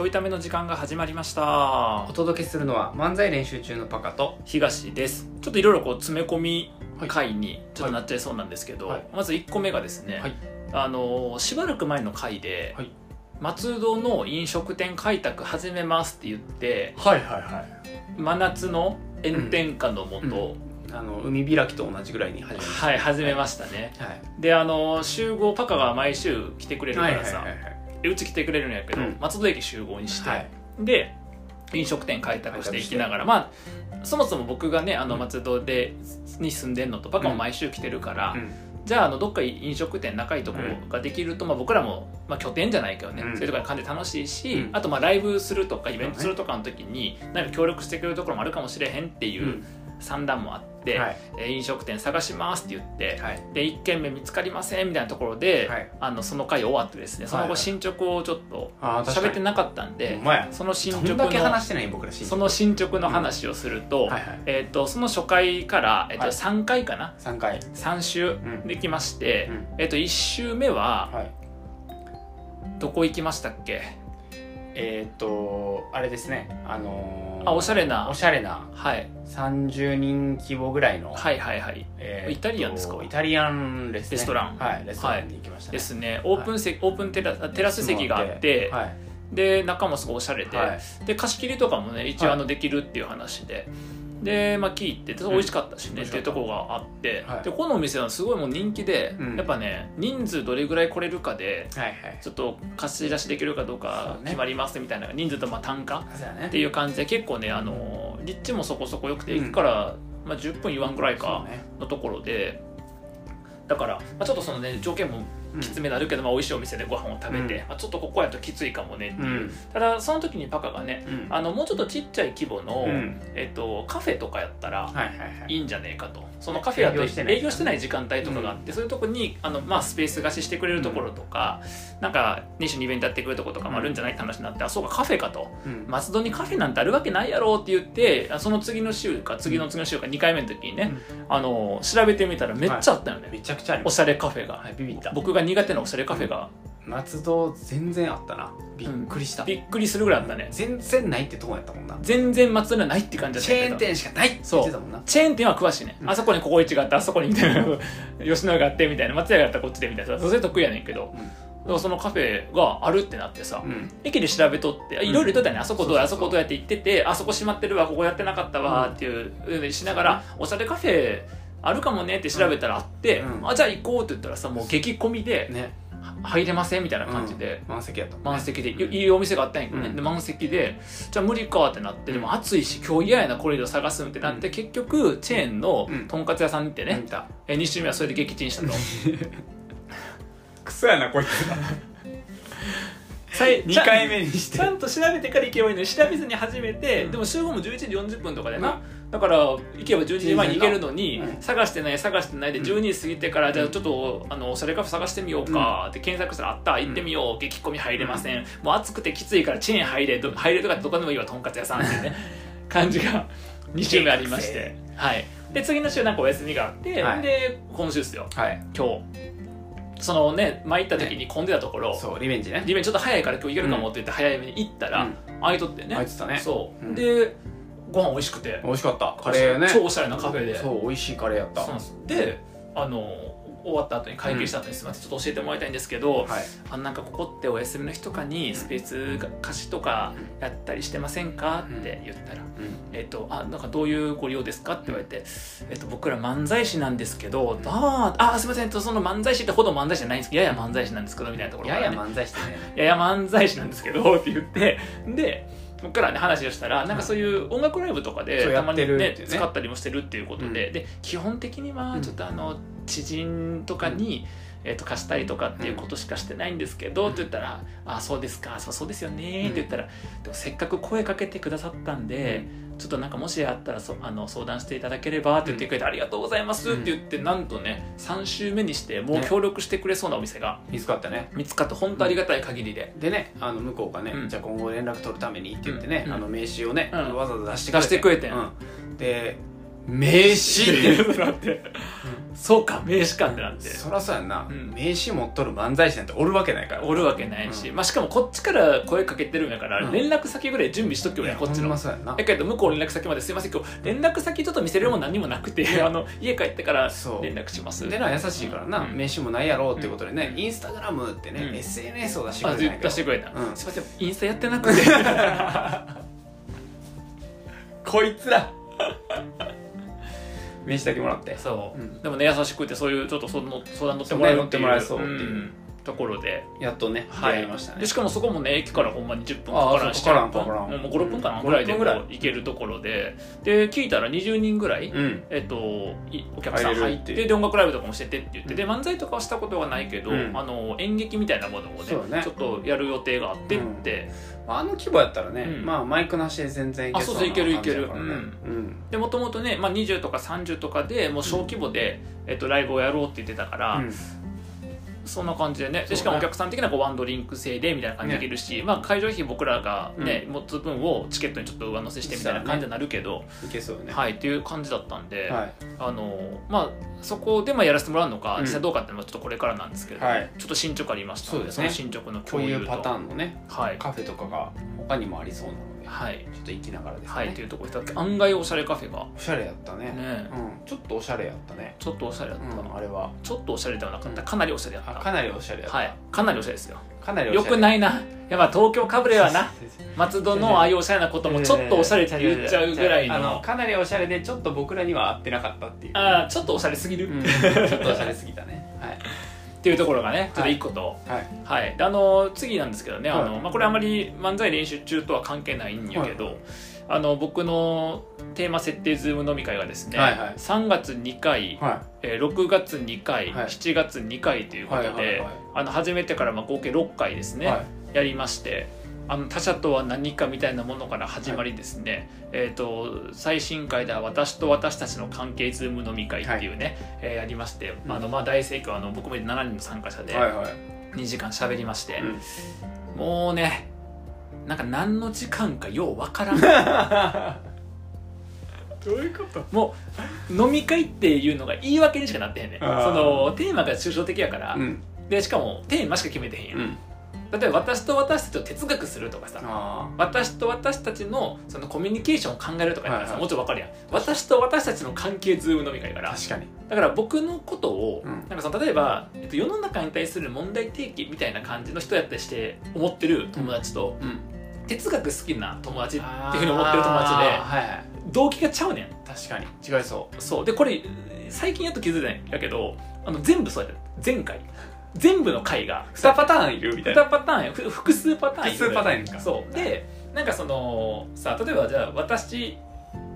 ちょいための時間が始まりました。お届けするのは漫才練習中のパカと東です。ちょっといろいろこう詰め込み回にちょっとなっちゃいそうなんですけど、はい。まず1個目がですね、はい。あのしばらく前の回で、はい。松戸の飲食店開拓始めますって言ってはいはいはい。真夏の炎天下のもと、あの海開きと同じぐらいに始めましたはい始めましたね、はい。であの集合パカが毎週来てくれるかはいらさ、はいはいはいでうち来てくれるんやけど、うん。松戸駅集合にして、はい。で飲食店開拓していきながらまあそもそも僕がねあのうん。松戸でに住んでんのとパカも毎週来てるから、うん。じゃああのどっか飲食店仲いいところができると、まあ、僕らも、まあ、拠点じゃないけどね、うん。そういうところに感じて楽しいし、うん。あとまあライブするとかイベントするとかの時になんか協力してくれるところもあるかもしれへんっていううん算段もあって、はい。えー飲食店探しますって言って、はい。で1軒目見つかりませんみたいなところで、はい。あのその回終わってですねその後進捗をちょっと喋ってなかったんで、その進ど捗んだけ話のしてない僕ら進その進捗の話をすると,、はいはい。えー、とその初回から、えーとはい。3回かな？3回。3週ん。できまして、うん。えー、と1週目ははい。どこ行きましたっけ？えーっとあれですねあのーあおしゃれな。おしゃれな。はい。30人規模ぐらいのはいはいはい。えーイタリアンですか？イタリアンレストラン。はいレストランに行きましたね。ですね。オープン席、オープンテラテラス席があって、はい。で中もすごいおしゃれで、はい。で貸し切りとかもね一応はい。あのできるっていう話で、で、まあ、聞いてで美味しかったしね、うんっていうところがあって、はい。でこのお店はすごいもう人気で、うん。やっぱね人数どれぐらい来れるかではいはい。ちょっと貸し出しできるかどうか決まりますみたいな人数とまあ単価っていう感じで結構ねあの立地もそこそこ良くてうん駅から、まあ、10分言わんぐらいかのところでだから、まあ、ちょっとそのね条件もきつめになるけど、まあ、美味しいお店でご飯を食べて、うん。まあ、ちょっとここやときついかもねっていう、うん。ただその時にパカがねうん。あのもうちょっとちっちゃい規模の、うん。えっと、カフェとかやったらはいはいんじゃねえかと。そのカフェやと営業してない営業してない時間帯とかがあって、そういうとこにあの、まあ、スペース貸ししてくれるところとか、なんか2種にイベントやってくれるところとかもあるんじゃないって話になって、あそうかカフェかと。うん。松戸にカフェなんてあるわけないやろって言ってあその次の週か次の次の週か2回目の時にね、あの調べてみたらめっちゃあったよね、めちゃくちゃありおしゃれカフェが、はいビビった。僕が苦手なおしゃれカフェが。松戸全然あったな。びっくりした。びっくりするぐらいあったね。全然ないってとこやったもんな。全然松戸にはないって感じだったけど。チェーン店しかないって言ってたもんな。チェーン店は詳しいね、うん。あそこにここ一があってあそこにみたいな。吉野があってみたいな。松屋があったらこっちでみたいな。それ得意やねんけど、うん。だからそのカフェがあるってなってさ、うん。駅で調べとってあいろいろ言っとったよね、あそこどうやあそうそそう。そうこどうやって行っててあそこ閉まってるわここやってなかったわっていうしながら、おしゃれカフェあるかもねって調べたらあって、うん。あじゃあ行こうって言ったらさもう激混みで、ね。入れませんみたいな感じで、うん。満席やったね満席で。いいいお店があったんやけどね、うん。で満席でじゃあ無理かってなって、うん。でも暑いし今日嫌やなこれ以上探すんってなって、結局チェーンのうん。とんかつ屋さんに行ってね、え2週目はそれで撃沈したと。クソやなこいつ さい 2回目にして。ちゃんと調べてから行けばいいのに調べずに始めて、うん。でも集合も11時40分とかでな、だから行けば11時前に行けるのに、うん。探してない探してないでうん。12時過ぎてから、じゃあちょっとあのおしゃれカフェ探してみようかって検索したらあった行ってみよう激込み入れません、もう暑くてきついからチェーン入れど入れとかどこでもいいわとんかつ屋さんっていうね 感じが2週目ありまして。はい。で次の週なんかお休みがあって、はい。で今週ですよ。はい。今日。そのね前行った時に混んでたところ、そうリベンジね。リベンちょっと早いから今日行けるかもって言って早めに行ったら、うん。空いとってね。空いてたね。そう、うん。でご飯美味しくて。美味しかった。カレーね。超おしゃれなカフェで。そう美味しいカレーやった。です。であの終わった後に会計した後にすみませんちょっと教えてもらいたいんですけど、はい。あのなんかここってお休みの日とかにスペースが貸しとかやったりしてませんかって言ったら、うん。えっと、あなんかどういうご利用ですかって言われて、えっと、僕ら漫才師なんですけど、あーあーすみませんとその漫才師ってほど漫才師じゃないんですけどやや漫才師なんですけどみたいなところね、やや漫才してね。やや漫才師なんですけどって言ってで僕からね話をしたらなんかそういう音楽ライブとかでたまにね使ったりもしてるっていうことで、で基本的にはちょっとあの知人とかに、えー、と貸したりとかっていうことしかしてないんですけど、って言ったら「あそうですかそうそうですよね」って言ったら、でもせっかく声かけてくださったんで、ちょっとなんかもしあったらそあの相談していただければって言ってくれて、ありがとうございますって言って、なんとね3週目にしてもうね協力してくれそうなお店が見つかったね。見つかって本当ありがたい限りで。でねあの向こうがね、うん。じゃあ今後連絡取るためにって言ってね、うん。あの名刺をね、うん。わざわざ出して出してくれてで名刺って。なってそうか名刺かってなって。そらそうやんな、うん。名刺持っとる漫才師なんておるわけないから。おるわけないし、うまあ、しかもこっちから声かけてるんやから、うん。連絡先ぐらい準備しとけよねこっちの。まそうやんな。だけど向こう連絡先まですいません今日連絡先ちょっと見せれるもん何もなくてあの家帰ってからそう。連絡します。でな優しいからな、うん。名刺もないやろうっていうことでね、うん。インスタグラムってね、うん。SNS を出してくあれない出してくれた、うん。すいませんインスタやってなくて。こいつら名刺だけもらって。そう、うん。でもね優しくてそういうちょっとその相談乗ってもらえるっていう。そうね乗ってもらえそうっていう。うんところで。やっとね出はい。会いましたね。でしかもそこもね駅からほんまに10分かからんしかからんかからん。もう56分かなうんぐらいで56分ぐらい。こう行けるところで。で聞いたら20人ぐらい、うん。えっと、いお客さん入っててで音楽ライブとかもしててって言ってで漫才とかはしたことはないけど、うん。あの演劇みたいなものをねちょっとやる予定があってって、あの規模やったらね、うん。まあマイクなしで全然いけあそういけるいける。うん。でもともとね、まあ、20とか30とかでもう小規模で、えっと、ライブをやろうって言ってたから、うんそんな感じでね。でしかもお客さん的にはこうワンドリンク制でみたいな感じでできるし、まあ、会場費僕らがね、持つ分をチケットにちょっと上乗せしてみたいな感じになるけど、いけそうよね。はいっていう感じだったんで、はい。あのまあそこでまあやらせてもらうのか、うん。実際どうかっていうのはちょっとこれからなんですけど、はい。ちょっと進捗ありましたのでそうですね。の進捗のこ共有と。ういうパターンのねはい。カフェとかが他にもありそうなはい、ちょっと行きながらですね、はい、っていうところで案外おしゃれカフェが。おしゃれやったね。ね。うん、ちょっとおしゃれやったね、ちょっとおしゃれだった、うん、あれは。ちょっとおしゃれではなかった。かなりおしゃれだった。あかなりおしゃれやった、はい。かなりおしゃれですよ。かなりよくないな。いやまあ東京かぶれはな。松戸のああいうおしゃれなこともちょっとおしゃれって言っちゃうぐらいあのかなりおしゃれでちょっと僕らには合ってなかったっていう。ああちょっとおしゃれすぎる、うん。っちょっとおしゃれすぎたねはいていうところがねちょっと一個と、はい。はい、であの次なんですけどね、あのはいまあ、これあまり漫才練習中とは関係ないんやけど、はい。あの僕のテーマ設定ズーム飲み会がですね、はいはい。3月2回、はえー6月2回、はい。7月2回ということで、はいはいはいあの初めてからまあ合計6回ですね、いはい。やりましてあの他者とは何かみたいなものから始まりですね、えー、と最新回では私と私たちの関係ズーム飲み会っていうね、えーやりまして、うん。あのまあ大盛況あの僕も7人の参加者ではいはい。2時間喋りまして、うん。もうねなんか何の時間かようわからん。どういうこと？もう飲み会っていうのが言い訳にしかなってへんねん。そのテーマが抽象的やから、うん。でしかもテーマしか決めてへんやん、うん例えば私と私たちを哲学するとかさあ私と私たちのそのコミュニケーションを考えるとかやったらさ、はいはい。もちろんわかるやん。私と私たちの関係ズーム飲み会からあ確かに。だから僕のことを、うん。なんかその例えば、えっと、世の中に対する問題提起みたいな感じの人やったりして思ってる友達と、うん。哲学好きな友達っていうふうに思ってる友達ではいはい。動機がちゃうねん。確かに。違いそそう。でこれ最近やっと気づいたんやけどあの全部そうやった前回全部の回がう2パターンいるみたいな。2パターンや。ふ複数パターンいる。複数パターンいるんですか。そう。でなんかそのさ例えばじゃあ私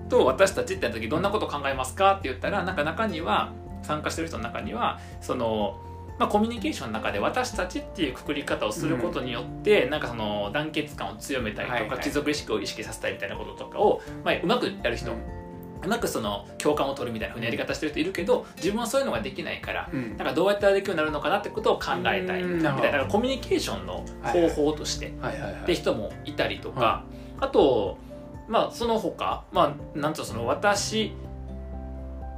と私たちってやった時どんなこと考えますかって言ったらなんか中には参加してる人の中にはその、まあ、コミュニケーションの中で私たちっていうくくり方をすることによって、なんかその団結感を強めたりとか、貴族意識を意識させたいみたいなこととかを、まあ、うまくやる人、うんうまくその共感を取るみたいなふうなやり方してる人いるけど自分はそういうのができないからうん。なんかどうやったらできるようになるのかなってことを考えたいみたいな。からコミュニケーションの方法としてって人もいたりとか、はあとまあその他まあなんつうのその私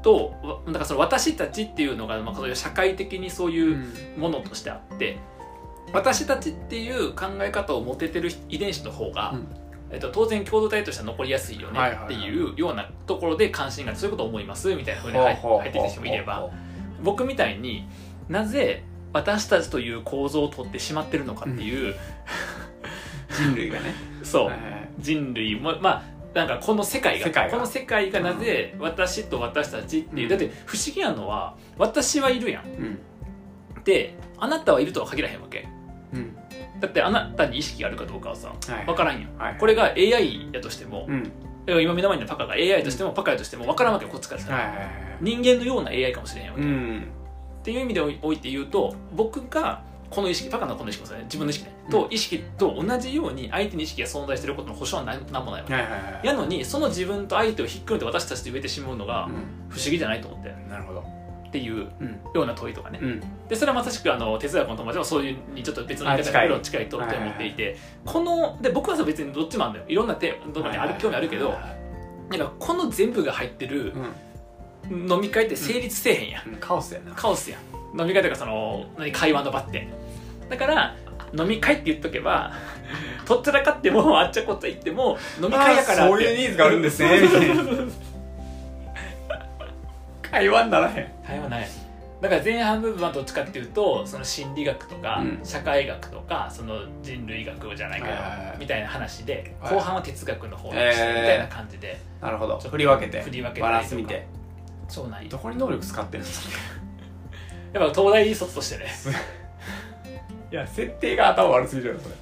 とわなんかその私たちっていうのが、まあ、そういう社会的にそういううものとしてあって、私たちっていう考え方を持ててる遺伝子の方が、うんえっと、当然共同体としては残りやすいよねっていうようなところで関心がそういうことを思いますみたいなふうに入ってきた人もいれば。僕みたいになぜ私たちという構造を取ってしまってるのかっていう、人類がね。そう、人類もまあなんかこの世界がこの世界がなぜ私と私たちっていう、うん。だって不思議なのは私はいるやん。であなたはいるとは限らへんわけ。うんだってあなたに意識があるかどうかはさはい分からんやん。はいこれが AI やとしても、うん。今目の前にいるパカが AI としてもパカやとしても分からんわけよこっちからしたら、はいはいはい人間のような AI かもしれへんわけ、っうん。ていう意味でおいて言うと僕がこの意識パカのこの意識もそうね。自分の意識ね、と意識と同じように相手に意識が存在していることの保証は何何もないわけ。はいはいはいやのにその自分と相手をひっくるめて私たちと言えてしまうのがう不思議じゃないと思って。んなるほどっていううん。ような問いとかね、うん。でそれはまさしくあの哲学の友達もそういうにちょっと別の言い方だけど近い。とって思っていてこので僕はさ別にどっちもあるんだよ。いろんなテーマとかにある興味あるけどなんかこの全部が入ってるうん。飲み会って成立せえへんやん、うん。カオスやな。カオスやん。飲み会とかその何会話の場って。だから飲み会って言っとけば とっちらかってもあっちゃこっちゃ言っても飲み会やからそういうニーズがあるんですねみたいな会話にならへん。会話ない。だから前半部分はどっちかっていうとその心理学とか、うん。社会学とかその人類学じゃないかはいはいはい。よみたいな話ではい。後半は哲学の方にしてみたいな感じで。なるほど。ちょっと振り分けて。振り分けてバランス見て。そうなんよどこに能力使ってるんですかやっぱ東大卒としてね。いや設定が頭悪すぎるよそれ。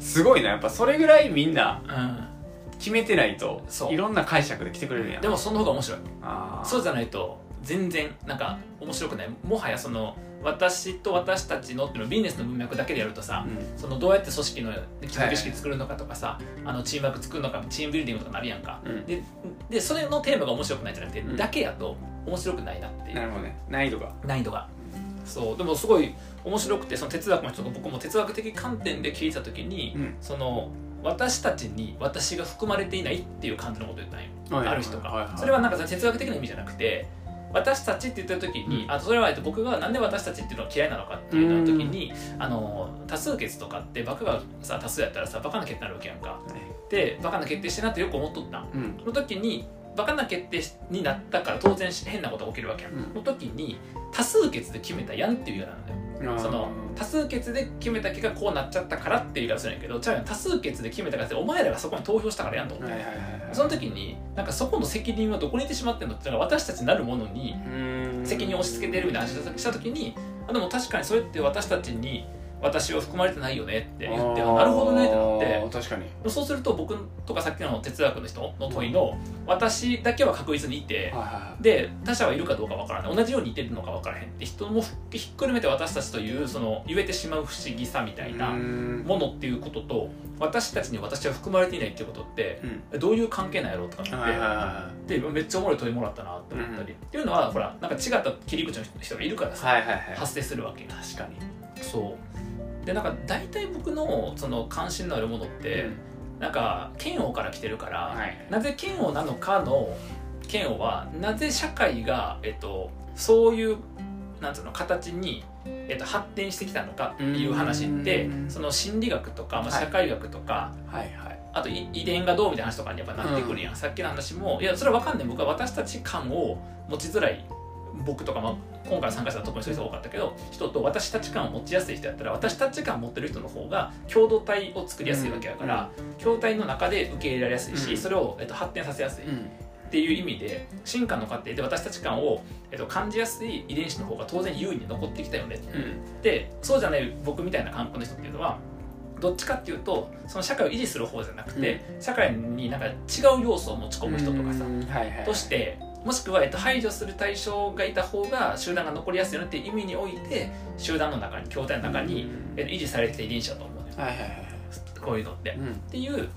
すごいな。やっぱそれぐらいみんなう決めてないとそう。いろんな解釈で来てくれるんやんでもその方が面白い。あー。そうじゃないと全然なんか面白くない。もはやその私と私たちのっていうのをビジネスの文脈だけでやるとさ、うん。そのどうやって組織の基礎意識作るのかとかさ、あのチームワーク作るのかチームビルディングとかなるやんか、うん。ででそれのテーマが面白くないんじゃなくて、うん。だけやと面白くないなっていう。なるほどね。難易度が。難易度が。そう。でもすごい面白くてその哲学の人が僕も哲学的観点で聞いた時に、うん。その私たちに私が含まれていないっていう感じのことを言ったんよ、ある人が、それはなんか哲学的な意味じゃなくて私たちって言った時に、うん。あそれはえっと僕がなんで私たちっていうのが嫌いなのかっていうの時にあの多数決とかってバカがさ多数やったらさバカな決定になるわけやんか。でバカな決定してなってよく思っとった。んうん。その時にバカな決定になったから当然変なことが起きるわけやん、うん。の時に多数決で決めたやんっていう言い方なんだよ。その多数決で決めた結果こうなっちゃったからっていう言い方するんやけどじゃあ多数決で決めたからってお前らがそこに投票したからやんと思って、はいはいはいはいその時になんかそこの責任はどこにいてしまってんのってだから私たちなるものにうん。責任を押し付けてるみたいな話をした時にあでも確かにそれって私たちに私は含まれてないよねって言ってあなるほどねってなって。確かに。そうすると僕とかさっきの哲学の人の問いの私だけは確実にいてで他者はいるかどうかわからない。同じようにいてるのかわからへんって人もひっくるめて私たちというその言えてしまう不思議さみたいなうん。ものっていうことと私たちに私は含まれていないっていうことってうん。どういう関係なんやろうとか思ってでめっちゃおもろい問いもらったなって思ったり、うんっていうのはほらなんか違った切り口の人がいるからさ、発生するわけ。確かに。そうでなんか大体僕のその関心のあるものって、なんか嫌悪から来てるから、はい。なぜ嫌悪なのかの嫌悪はなぜ社会が、えっと、そういうなんつうの形に、えっと、発展してきたのかっていう話ってうん。その心理学とか、まあ、はい。社会学とか、はいはい。あとい遺伝がどうみたいな話とかにやっぱなってくるやん、さっきの話もいやそれは分かんない。僕は私たち感を持ちづらい僕とか、まあ、今回参加者は特にそういう人が多かったけど人と私たち感を持ちやすい人やったら私たち感を持ってる人の方が共同体を作りやすいわけだから、共同体の中で受け入れられやすいし、うん。それを、えっと、発展させやすいっていう意味で進化の過程で私たち感を、えっと、感じやすい遺伝子の方が当然優位に残ってきたよねうん。でそうじゃない僕みたいな観光の人っていうのはどっちかっていうとその社会を維持する方じゃなくて、社会になんか違う要素を持ち込む人とかさ、としてもしくは、えっと、排除する対象がいた方が集団が残りやすいよねっていう意味において集団の中に筐体の中に、えっと、維持されて遺伝子だと思うねはいはいはいこういうのって。っうん。ていう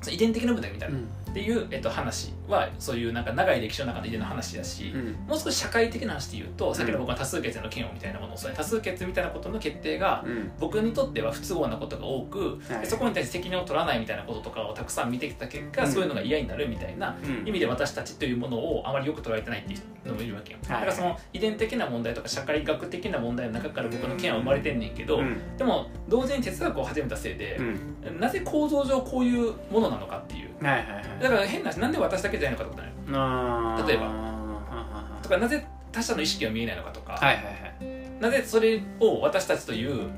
その遺伝的な部分みたいな、っていう、えっと、話はそういうなんか長い歴史の中での話だし、うん。もう少し社会的な話で言うと、さっきの僕は多数決への嫌悪みたいなものをそう多数決みたいなことの決定がうん。僕にとっては不都合なことが多く、はい。でそこに対して責任を取らないみたいなこととかをたくさん見てきた結果、うん。そういうのが嫌になるみたいなうん。意味で私たちというものをあまりよく捉えてないっていうのもいるわけ。よ、はい。だからその遺伝的な問題とか社会学的な問題の中から僕の嫌悪は生まれてんねんけど、うん。でも同時に哲学を始めたせいでう、ん。なぜ構造上こういうものなのかっていう。はいはいはいだから変な話なんで私だけじゃないのかってことだよ。あー。例えば。はとかなぜ他者の意識が見えないのかとか、いはいはい。なぜそれを私たちというはい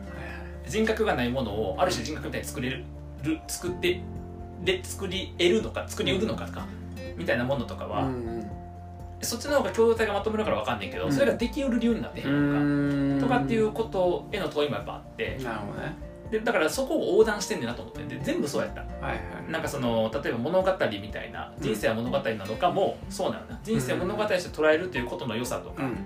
人格がないものをある種人格みたいに作れる作ってで作り得るのか作り得るのかか、みたいなものとかは、そっちの方が共同体がまとめるから分かんないけど、うん。それができうる理由になってへんのか、とかっていううことへの問いもやっぱあって。なるほどねでだからそこを横断してんねんなと思って。で全部そうやった。はいはい。なんかその例えば物語みたいな人生は物語なのかもそうなのな。人生を物語として捉えるということの良さとか、うん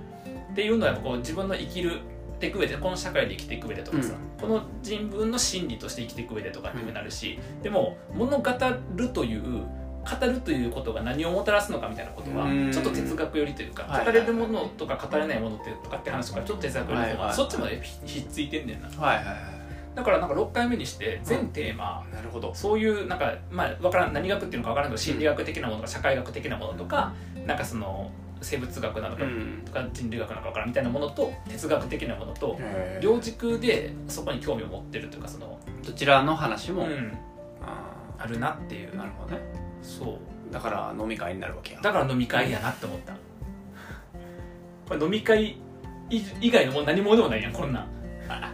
っていうのはやっぱこう自分の生きるていく上でこの社会で生きていく上でとかさ、この人文の心理として生きていく上でとかにもなるし、でも物語るという語るということが何をもたらすのかみたいなことはうん。ちょっと哲学寄りというか、はい語れるものとか語れないものってとかって話とかちょっと哲学寄りの方が、はいはいそっちまでひっついてんねんな。はいはいはだからなんか6回目にして全テーマ、いなるほど。そういうなんかまあわからん何学っていうのかわからんけど心理学的なものとか社会学的なものとかなんかその生物学なのか、うん。とか人類学なのか分からんみたいなものと哲学的なものと両軸でそこに興味を持ってるというかその、どちらの話も、うん、ああるなっていう。ーなるほどね。そう。だから飲み会になるわけや。だから飲み会やなって思った。これ飲み会以以外のもう何もでもないやんこんなん。確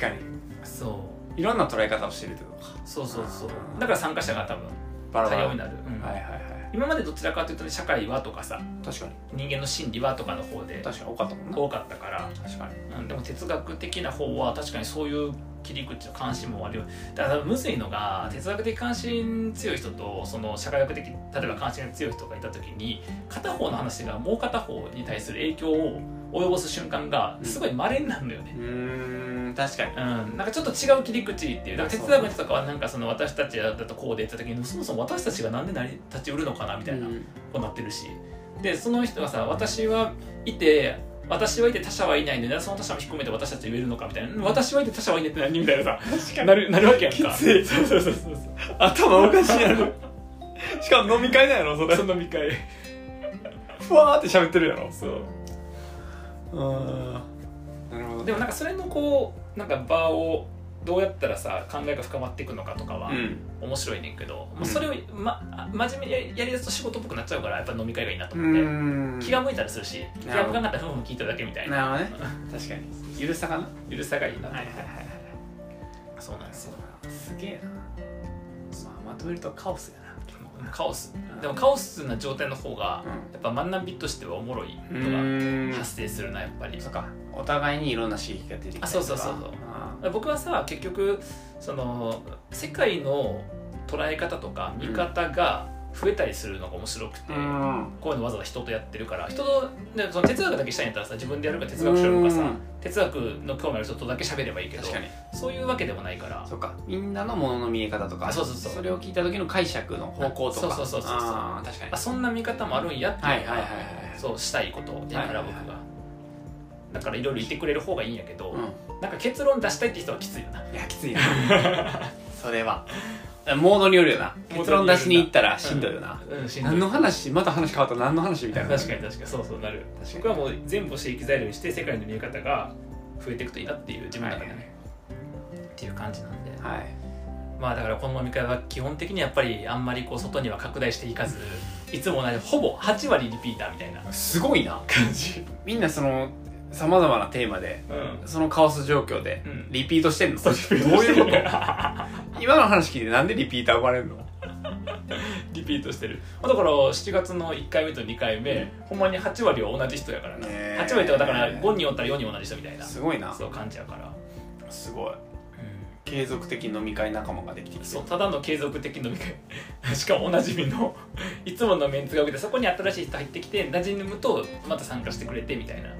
かに。そう。いろんな捉え方をしてるってことか。そうそうそう。だから参加者が多分バラバラ。多様になる、うん。はいはいはい。今までどちらかというと社会はとかさ確かに。人間の心理はとかの方で確かに多かったもんな。多かったから、確かに。うん、でも哲学的な方は確かにそういう切り口の関心もあるよ。だからむずいのが哲学的関心強い人とその社会学的例えば関心が強い人がいた時に片方の話がもう片方に対する影響を及ぼす瞬間がすごい稀になるのよね、うーん確かに。うん、なんかちょっと違う切り口っていうだから哲学の人とかはなんかその私たちだとこうで言った時にそもそも私たちがなんで成り立ちうるのかなみたいなうん。こうなってるし。でその人がさ私はいて私はいて他者はいないのにその他者も含めて私たち言えるのかみたいな。うん。私はいて他者はいないって何みたいなさなるなるわけやんか。きつい。そうそうそうそう。頭おかしいやろ。しかも飲み会なんやろそれ。その飲み会。ふわーって喋ってるやろ。そううん。なるほど。でもなんかそれのこうなんか場をどうやったらさ考えが深まっていくのかとかはうん。面白いねんけど、うん。それを、ま、あ真面目にやりだすと仕事っぽくなっちゃうからやっぱ飲み会がいいなとう思って、ん。気が向いたらするし気が向かなかったらふんふん聞いただけみたいな。なるほどね。確かに。ゆるさかな。ゆるさがいいな、はいはいはいそうなんですよ。すげえな。まあまとめるとカオスやカオス。でもカオスな状態の方がなやっぱ学びとしてはおもろいとがん。発生するなやっぱり。そっか。お互いにいろんな刺激が出てきたそうそうそうそう。あ僕はさ結局その世界の捉え方とか見方が増えたりするのが面白くて、ーうん。こういうのわざわざ人とやってるから人とでその哲学だけしたいんやったらさ自分でやるか哲学しようかさうん。哲学の興味ある人とだけ喋ればいいけどそういうわけでもないから。そっか。みんなのものの見え方とかあそうそうそう。それを聞いた時の解釈の方向とか。あそうそうそうそうあー確かに。あそんな見方もあるんやっていうのがはいはいはいはいそうしたいことだから僕はいはい。が。だからいろいろ言ってくれる方がいいんやけど、うなんか結論出したいって人はきついよな。んいやきついな。それはモードによるよな。結論出しに行ったらしんどいよな、うんしんどい。何の話また話変わった何の話みたいな。確かに確かにそうそうなる。確かに。僕はもう全部を刺激材料にして世界の見え方が増えていくといいなっていう自分の中でね、っていう感じなんで。はい。まあだからこの飲み会は基本的にやっぱりあんまりこう外には拡大していかずいつも同じほぼ8割リピーターみたいな。すごいな。感じ。みんなそのさまざまなテーマでうん。そのカオス状況でうん。リピートしてんの、そうどういうこと？今の話聞いてなんでリピーター生まれるの？リピートしてる。だから7月の1回目と2回目、ほんまに8割は同じ人やからな、ねえ。8割ってだから5人おったら4人同じ人みたいなすごいな。そう感じやから、すごい。継続的飲み会仲間ができてきてそうただの継続的飲み会。しかもおなじみのいつものメンツが多くてそこに新しい人入ってきて馴染むとまた参加してくれてみたいな、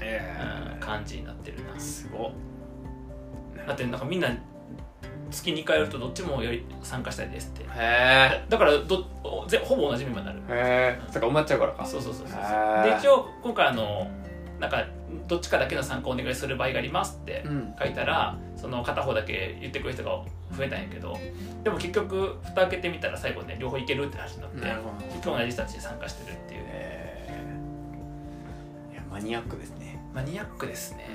え。うん感じになってるな。ー、すごっ。だってなんかみんな月2回やるとどっちもより参加したいですって。へだからどぜほぼ同じメンバーになる。えへえそっか埋まっちゃうからか。そうそうそうそう。で一応今回あのなんかどっちかだけの参加をお願いする場合がありますってうん。書いたらその片方だけ言ってくれる人が増えたんやけどでも結局蓋開けてみたら最後ね両方いけるって話になって結局同じ人たちで参加してるっていう。えー。いやマニアックですね。マニアックですね。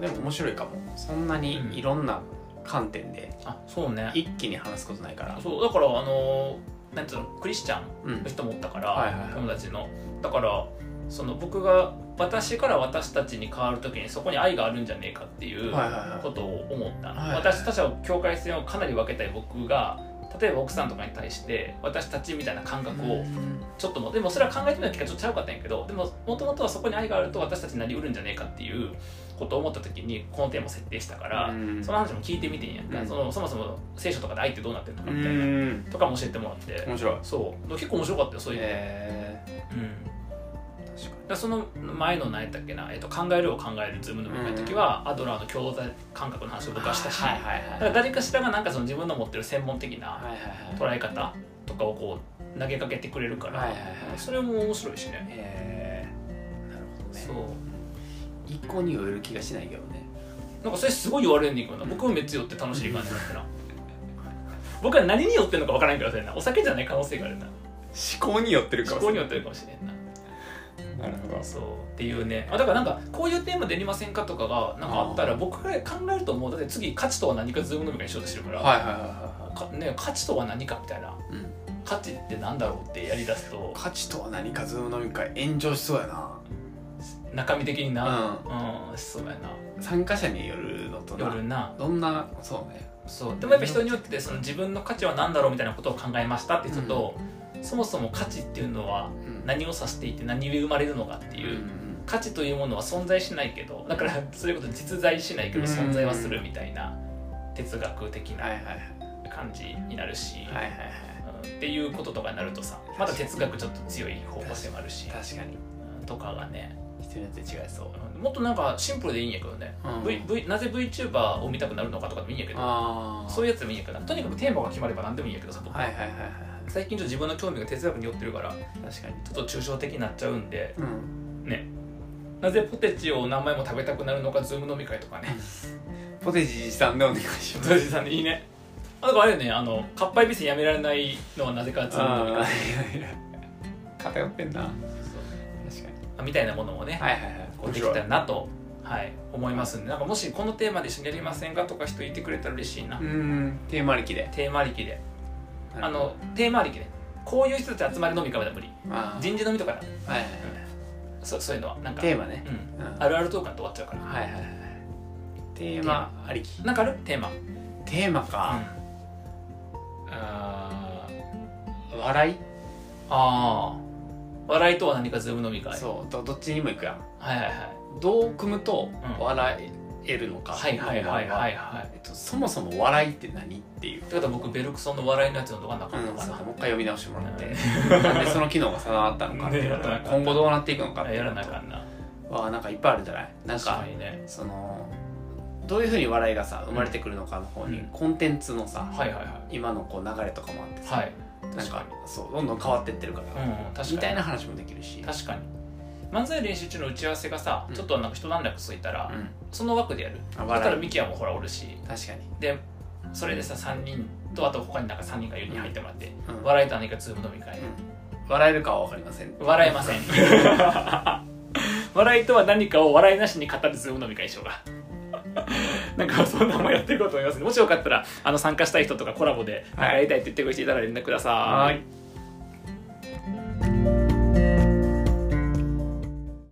でも面白いかも。そんなにいろんな観点であそうね。一気に話すことないから。そうだからあのなんていうのクリスチャンうん。の人もおったから、はいはいはい。友達の。だからその僕が私から私たちに変わる時にそこに愛があるんじゃねえかっていうはいはいはい。ことを思った、はいはい私たちは境界線をかなり分けたい僕が例えば奥さんとかに対して私たちみたいな感覚をちょっともでもそれは考えてみた結果ちょっとちゃうかったんやけどでももともとはそこに愛があると私たちになりうるんじゃねえかっていうことを思った時にこのテーマを設定したから、うん。その話も聞いてみてんやんか、うん。そのそもそも聖書とかで愛ってどうなってるのかうみたいな、ん。とかも教えてもらって、面白い。そう。結構面白かったよそういうの、えうん、だその前の何やったっけな、えっと、考えるを考えるズームの向かいの時は、アドラーの共同体感覚の話を僕はしたし、はいはいだはい。から誰かしらがなんかその自分の持ってる専門的な捉え方とかをこう投げかけてくれるから、はいはいはいそれも面白いしね、えー、なるほどね。そう。一向に酔える気がしないけどね。なんかそれすごい言われんねんけどな。僕もめっちゃ酔って楽しい感じになってな。僕は何に酔ってんのか分からんけどお酒じゃない可能性があるな。思考に寄ってるかもしれない。思考によってるかもしれんななるほど。そうっていうね。あだからなんかこういうテーマでやりませんかとかがなんかあったら僕が考えると思うだって次価値とは何かズーム飲み会にしようとしてるから、はいはいはいはかね、価値とは何かみたいな。うん、価値ってなんだろうってやりだすと価値とは何かズーム飲み会炎上しそうやな。中身的にな。うん、そうやな。参加者によるのとな。夜な。どんなそうね。そう。でもやっぱ人によってその自分の価値は何だろうみたいなことを考えましたって言うと、そもそも価値っていうのはうん何を指していて何で生まれるのかっていう、価値というものは存在しないけどだからそういうこと実在しないけどうん存在はするみたいな哲学的なはい感じになるし、っていうこととかになるとさまだ哲学ちょっと強い方向性もあるし確かに。うん。とかがね。人によって違いそう。うん。もっとなんかシンプルでいいんやけどね、うん。V v なぜ VTuber を見たくなるのかとかでもいいんやけどそういうやつでもいいんやけどとにかくテーマが決まれば何でもいいんやけどさ僕はいはいはいはい最近ちょっと自分の興味が哲学に寄ってるからち確かに。ょっと抽象的になっちゃうんでうん。ね。なぜポテチを何枚も食べたくなるのかズーム飲み会とかね。ポテチさんでお願いします。ポテチさんでいいね。あだからあれよねあのかっぱえびせんやめられないのはなぜかズーム飲みあ会偏ってんな。確かに。みたいなものもね、はいはいはい。こうできたらなと、はい、思いますんで。なんかもしこのテーマで一緒にやりませんかとか人いてくれたら嬉しいな、うん。テーマありきで。テーマありきであのテーマありきでこういう人たち集まり飲み会は無理。人事飲みとかだ。はいはいそそういうのはなんかテーマね。うん。うん。あるあるトークなんて終わっちゃうから、はいはいはい。テーマありき。なんかある？テーマ、テーマか。あー笑い？ああ笑いとは何かズーム飲み会。そうどどっちにも行くやん。はいはいはい。どう組むとうん笑えるのか。はいはいはいはいはい。えっとそもそも笑いって何っていう。ってことは僕ベルクソンの笑いのやつのとかなかうん、ったかな、そうもう一回読み直してもらって、うなんでその機能が定まったのかっていう。のとね今後どうなっていくのかっていうのと。なあかんな。はなんかいっぱいあるじゃない？なん確かね。そのどういうふうに笑いがさ生まれてくるのかの方に、うん。コンテンツのさ、はいはいは今のこう流れとかもあってさ、いはい。なんかそうどんどん変わってってるから、にうんみたいな話もできるし。確かに漫才練習中の打ち合わせがさ、うん。ちょっとなんか一段落ついたら、うん、その枠でやる。あだったらミキヤもほらおるし。確かに、でそれでさ3人とあと他になんか3人が4人入ってもらって、うん。笑いと何かズーム飲み会、うん。笑えるかは分かりません。笑えません。笑いとは何かを笑いなしに語るズーム飲み会しようが。なんかそんなもんやっていこうと思いますもしよかったらあの参加したい人とかコラボでなんかやりたいって言ってくれていたら連絡ください。はい